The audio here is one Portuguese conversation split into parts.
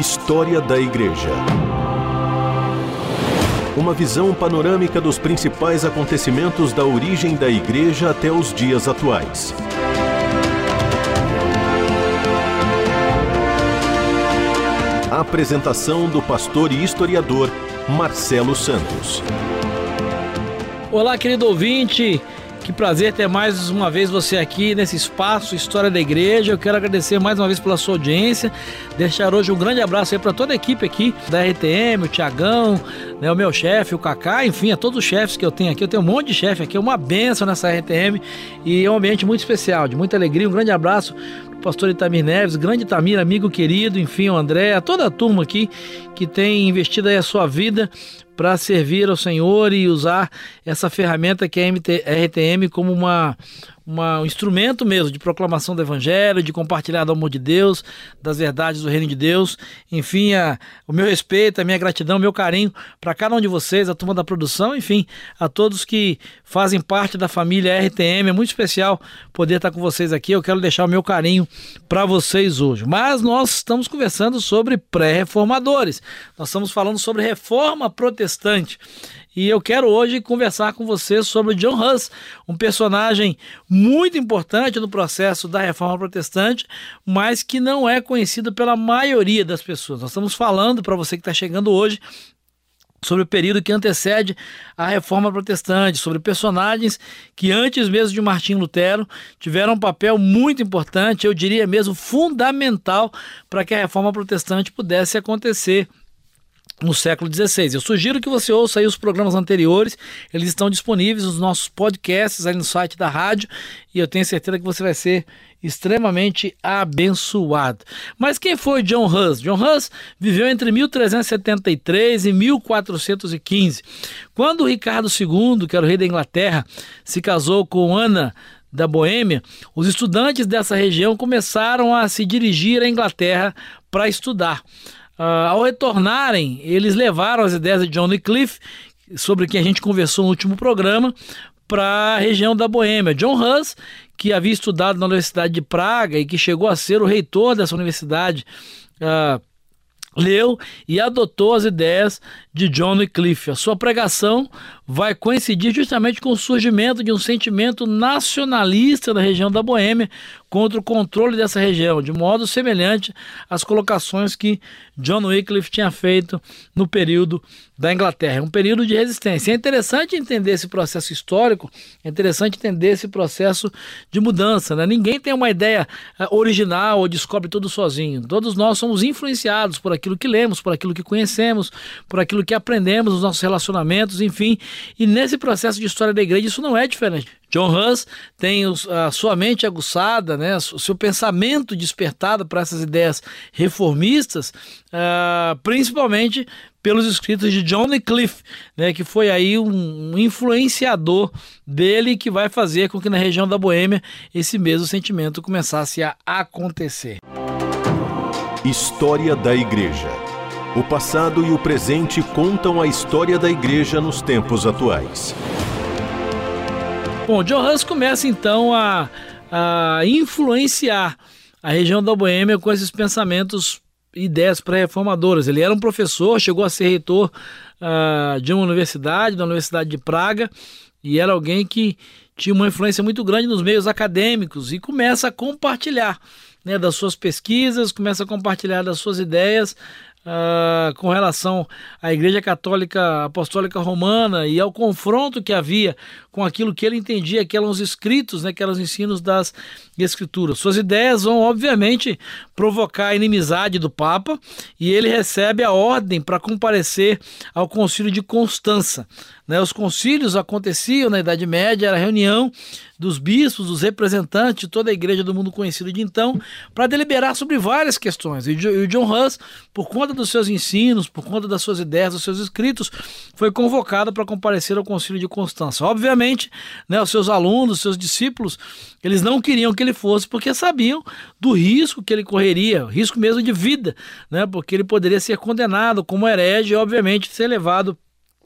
História da Igreja. Uma visão panorâmica dos principais acontecimentos da origem da Igreja até os dias atuais. Apresentação do pastor e historiador Marcelo Santos. Olá, querido ouvinte. Que prazer ter mais uma vez você aqui nesse espaço História da Igreja. Eu quero agradecer mais uma vez pela sua audiência. Deixar hoje um grande abraço aí para toda a equipe aqui da RTM, o Tiagão, né, o meu chefe, o Kaká, enfim, a todos os chefes que eu tenho aqui. Eu tenho um monte de chefe aqui, uma benção nessa RTM e é um ambiente muito especial, de muita alegria. Um grande abraço pastor Itamir Neves, grande Itamir, amigo querido, enfim, o André, a toda a turma aqui que tem investido aí a sua vida para servir ao Senhor e usar essa ferramenta que é a RTM como uma, uma, um instrumento mesmo de proclamação do Evangelho, de compartilhar do amor de Deus, das verdades do Reino de Deus. Enfim, a, o meu respeito, a minha gratidão, o meu carinho para cada um de vocês, a turma da produção, enfim, a todos que fazem parte da família RTM. É muito especial poder estar com vocês aqui. Eu quero deixar o meu carinho para vocês hoje. Mas nós estamos conversando sobre pré-reformadores. Nós estamos falando sobre reforma protestante. E eu quero hoje conversar com você sobre John Hus, um personagem muito importante no processo da reforma protestante, mas que não é conhecido pela maioria das pessoas. Nós estamos falando, para você que está chegando hoje, sobre o período que antecede a reforma protestante, sobre personagens que antes mesmo de Martim Lutero tiveram um papel muito importante, eu diria mesmo fundamental para que a reforma protestante pudesse acontecer no século XVI. Eu sugiro que você ouça aí os programas anteriores, eles estão disponíveis nos nossos podcasts aí no site da rádio e eu tenho certeza que você vai ser extremamente abençoado. Mas quem foi John Hus? John Hus viveu entre 1373 e 1415. Quando Ricardo II, que era o rei da Inglaterra, se casou com Ana da Boêmia, os estudantes dessa região começaram a se dirigir à Inglaterra para estudar. Uh, ao retornarem, eles levaram as ideias de John Wycliffe, sobre quem a gente conversou no último programa, para a região da Boêmia. John Hus, que havia estudado na Universidade de Praga e que chegou a ser o reitor dessa universidade, uh, leu e adotou as ideias de John Wycliffe. A sua pregação vai coincidir justamente com o surgimento de um sentimento nacionalista na região da Boêmia contra o controle dessa região, de modo semelhante às colocações que John Wycliffe tinha feito no período da Inglaterra. É um período de resistência. É interessante entender esse processo histórico, é interessante entender esse processo de mudança. Né? Ninguém tem uma ideia eh, original ou descobre tudo sozinho. Todos nós somos influenciados por aquilo que lemos, por aquilo que conhecemos, por aquilo aquilo que aprendemos nos nossos relacionamentos, enfim. E nesse processo de história da igreja, isso não é diferente. John Hus tem a sua mente aguçada, né, o seu pensamento despertado para essas ideias reformistas, uh, principalmente pelos escritos de John Wycliffe, né, que foi aí um influenciador dele que vai fazer com que na região da Boêmia esse mesmo sentimento começasse a acontecer. História da Igreja o passado e o presente contam a história da igreja nos tempos atuais. Bom, John Hus começa então a, a influenciar a região da Boêmia com esses pensamentos e ideias pré-reformadoras. Ele era um professor, chegou a ser reitor uh, de uma universidade, da Universidade de Praga, e era alguém que tinha uma influência muito grande nos meios acadêmicos e começa a compartilhar né, das suas pesquisas, começa a compartilhar das suas ideias Uh, com relação à Igreja Católica Apostólica Romana e ao confronto que havia com aquilo que ele entendia que eram os escritos, né, que eram os ensinos das Escrituras. Suas ideias vão, obviamente, provocar a inimizade do Papa e ele recebe a ordem para comparecer ao Concílio de Constança. Né? Os concílios aconteciam na Idade Média, era a reunião dos bispos, dos representantes de toda a igreja do mundo conhecido de então, para deliberar sobre várias questões. E o John Hus, por conta dos seus ensinos, por conta das suas ideias, dos seus escritos, foi convocado para comparecer ao Concílio de Constança. Obviamente, né, os seus alunos, os seus discípulos, eles não queriam que ele fosse porque sabiam do risco que ele correria, risco mesmo de vida, né, porque ele poderia ser condenado como herege e, obviamente, ser levado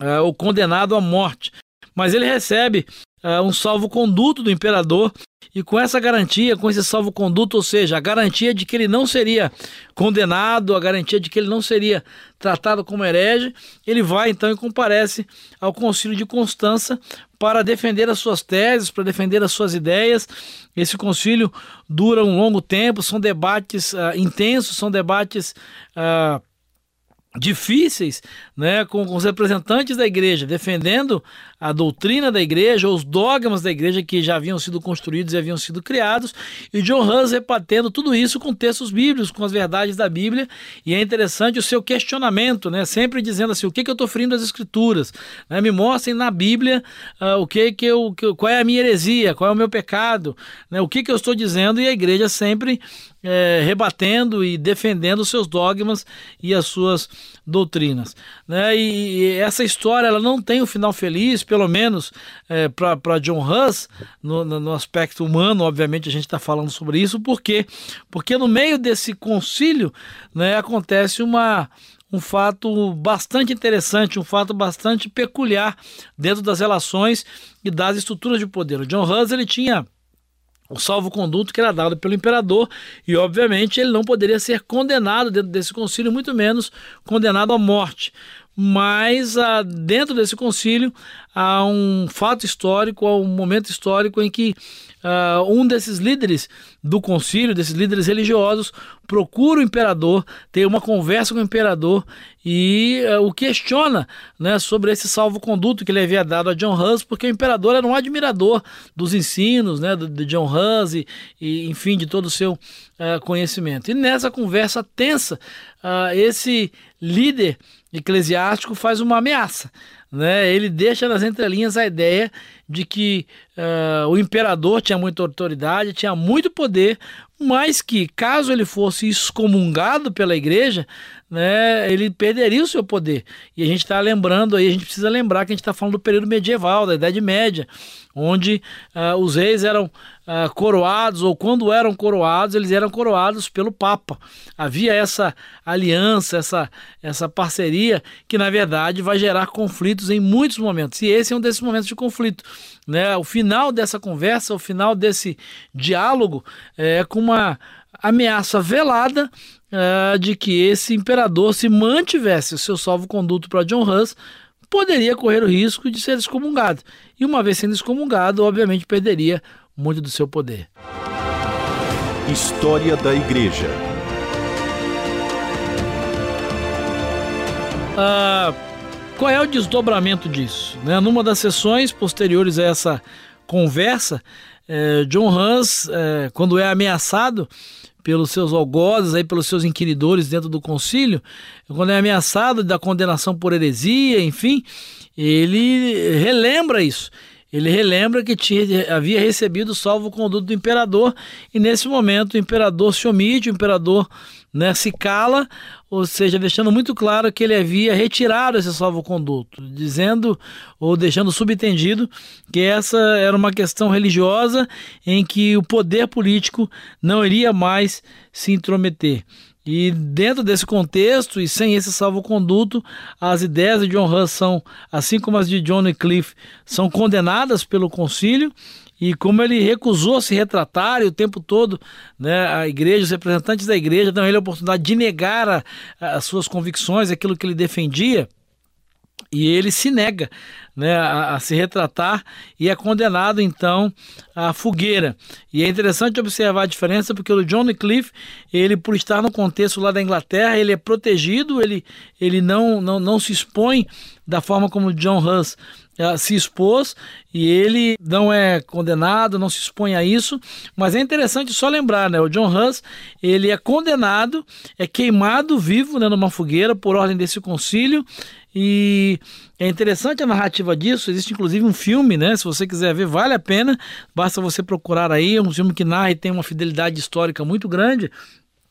uh, ou condenado à morte. Mas ele recebe uh, um salvo-conduto do imperador E com essa garantia, com esse salvo-conduto, ou seja, a garantia de que ele não seria condenado, a garantia de que ele não seria tratado como herege, ele vai então e comparece ao Concílio de Constança para defender as suas teses, para defender as suas ideias. Esse concílio dura um longo tempo, são debates uh, intensos, são debates. Uh, difíceis, né, com, com, os representantes da igreja defendendo a doutrina da igreja, os dogmas da igreja que já haviam sido construídos e haviam sido criados, e John Hus rebatendo tudo isso com textos bíblicos, com as verdades da Bíblia, e é interessante o seu questionamento, né, sempre dizendo assim, o que, que eu estou ferindo das escrituras, né, me mostrem na Bíblia uh, o que que eu, que, qual é a minha heresia, qual é o meu pecado, né, o que que eu estou dizendo, e a igreja sempre é, rebatendo e defendendo os seus dogmas e as suas doutrinas. Né? E, e, essa história ela não tem um final feliz, pelo menos é, para John Huss, no, no, aspecto humano, obviamente a gente está falando sobre isso, por quê? Porque no meio desse concílio né, acontece uma um fato bastante interessante, um fato bastante peculiar dentro das relações e das estruturas de poder. O John Hus ele tinha o salvo-conduto que era dado pelo imperador e, obviamente, ele não poderia ser condenado dentro desse concílio, muito menos condenado à morte. Mas ah, dentro desse concílio há um fato histórico, há um momento histórico em que uh, um desses líderes do concílio, desses líderes religiosos, procura o imperador, tem uma conversa com o imperador e uh, o questiona né, sobre esse salvo-conduto que ele havia dado a John Hus, porque o imperador era um admirador dos ensinos né, de John Hus e, e enfim, de todo o seu uh, conhecimento. E nessa conversa tensa, esse líder eclesiástico faz uma ameaça né, ele deixa nas entrelinhas a ideia de que uh, o imperador tinha muita autoridade, tinha muito poder, mas que caso ele fosse excomungado pela igreja, né, ele perderia o seu poder. E a gente está lembrando aí, a gente precisa lembrar que a gente está falando do período medieval, da Idade Média, onde uh, os reis eram uh, coroados, ou quando eram coroados, eles eram coroados pelo Papa. Havia essa aliança, essa, essa parceria, que na verdade vai gerar conflitos em muitos momentos. E esse é um desses momentos de conflito. Né? O final dessa conversa, o final desse diálogo é com uma ameaça velada uh, de que esse imperador, se mantivesse o seu salvo-conduto para John Hus, poderia correr o risco de ser excomungado. E uma vez sendo excomungado, obviamente perderia muito do seu poder. História da Igreja. Uh, qual é o desdobramento disso? Né? Numa das sessões posteriores a essa conversa, eh, John Hans, eh, quando é ameaçado pelos seus algozes, aí, pelos seus inquiridores dentro do concílio, quando é ameaçado da condenação por heresia, enfim, ele relembra isso. Ele relembra que tinha, havia recebido o salvo-conduto do imperador e nesse momento o imperador se omite, o imperador né, se cala, ou seja, deixando muito claro que ele havia retirado esse salvo-conduto, dizendo ou deixando subentendido que essa era uma questão religiosa em que o poder político não iria mais se intrometer. E dentro desse contexto e sem esse salvo-conduto, as ideias de John Huss são, assim como as de John Cliff, são condenadas pelo concílio. E como ele recusou se retratar e o tempo todo né, a igreja, os representantes da igreja dão a ele a oportunidade de negar a, as suas convicções, aquilo que ele defendia, e ele se nega né, a, a, se retratar e é condenado então à fogueira. E é interessante observar a diferença porque o John Cliff, ele por estar no contexto lá da Inglaterra, ele é protegido, ele, ele não, não, não se expõe da forma como John Huss se expôs e ele não é condenado, não se expõe a isso, mas é interessante só lembrar, né, o John Huss, ele é condenado, é queimado vivo né, numa fogueira por ordem desse concílio e é interessante a narrativa disso. Existe inclusive um filme, né? Se você quiser ver, vale a pena. Basta você procurar aí. É um filme que narra e tem uma fidelidade histórica muito grande.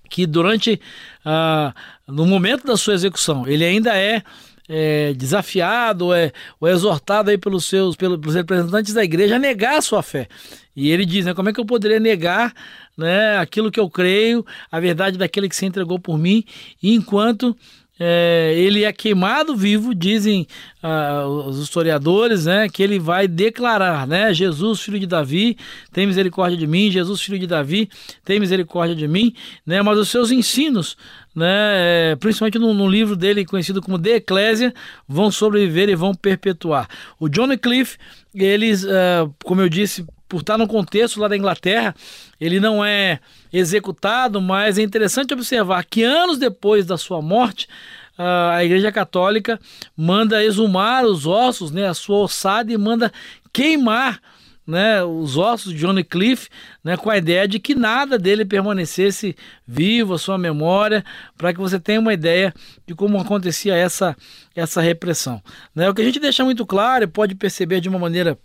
Que durante, ah, no momento da sua execução, ele ainda é é, desafiado é, ou é exortado aí pelos seus pelos, pelos, representantes da igreja a negar a sua fé. E ele diz, né, como é que eu poderia negar né, aquilo que eu creio, a verdade daquele que se entregou por mim, enquanto é, ele é queimado vivo, dizem ah, os historiadores, né, que ele vai declarar, né, Jesus, filho de Davi, tem misericórdia de mim, Jesus, filho de Davi, tem misericórdia de mim, né, mas os seus ensinos, né, é, principalmente no, no, livro dele conhecido como De Eclésia, vão sobreviver e vão perpetuar. O John Cliff, eles, uh, como eu disse, por estar no contexto lá da Inglaterra, ele não é executado, mas é interessante observar que anos depois da sua morte, a Igreja Católica manda exumar os ossos, né, a sua ossada e manda queimar né, os ossos de Johnny Cliff, né, com a ideia de que nada dele permanecesse vivo, a sua memória, para que você tenha uma ideia de como acontecia essa, essa repressão. Né, o que a gente deixa muito claro e pode perceber de uma maneira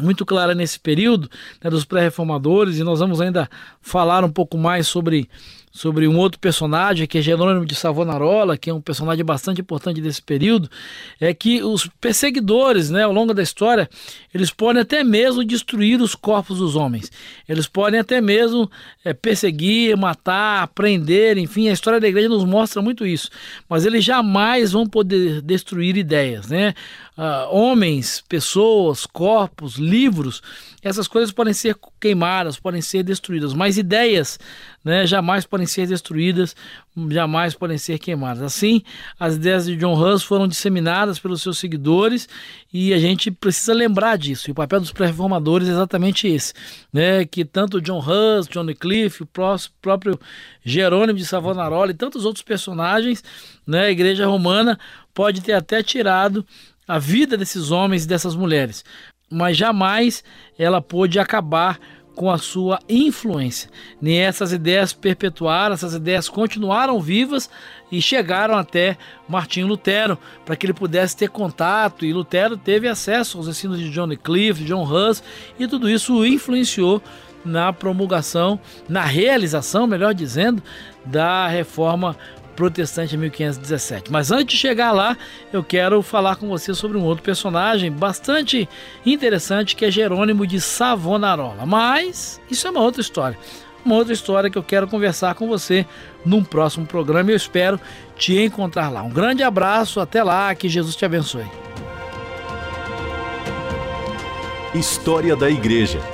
muito clara nesse período né, dos pré-reformadores, e nós vamos ainda falar um pouco mais sobre sobre um outro personagem, que é Jerônimo de Savonarola, que é um personagem bastante importante desse período, é que os perseguidores, né, ao longo da história, eles podem até mesmo destruir os corpos dos homens. Eles podem até mesmo é, perseguir, matar, prender, enfim, a história da igreja nos mostra muito isso. Mas eles jamais vão poder destruir ideias, né? Uh, homens, pessoas, corpos, livros, essas coisas podem ser queimadas, podem ser destruídas, mas ideias né, jamais podem ser destruídas, jamais podem ser queimadas. Assim, as ideias de John Hus foram disseminadas pelos seus seguidores e a gente precisa lembrar disso. E o papel dos pré-reformadores é exatamente esse, né, que tanto John Hus, John Cliff, o próprio Jerônimo de Savonarola e tantos outros personagens, né, a Igreja Romana pode ter até tirado a vida desses homens e dessas mulheres, mas jamais ela pôde acabar com a sua influência. Nem essas ideias perpetuaram, essas ideias continuaram vivas e chegaram até Martinho Lutero, para que ele pudesse ter contato. E Lutero teve acesso aos ensinos de John Cliff, John Hus, e tudo isso influenciou na promulgação, na realização, melhor dizendo, da reforma protestante em 1517. Mas antes de chegar lá, eu quero falar com você sobre um outro personagem bastante interessante que é Jerônimo de Savonarola. Mas isso é uma outra história. Uma outra história que eu quero conversar com você num próximo programa e eu espero te encontrar lá. Um grande abraço, até lá, que Jesus te abençoe. História da Igreja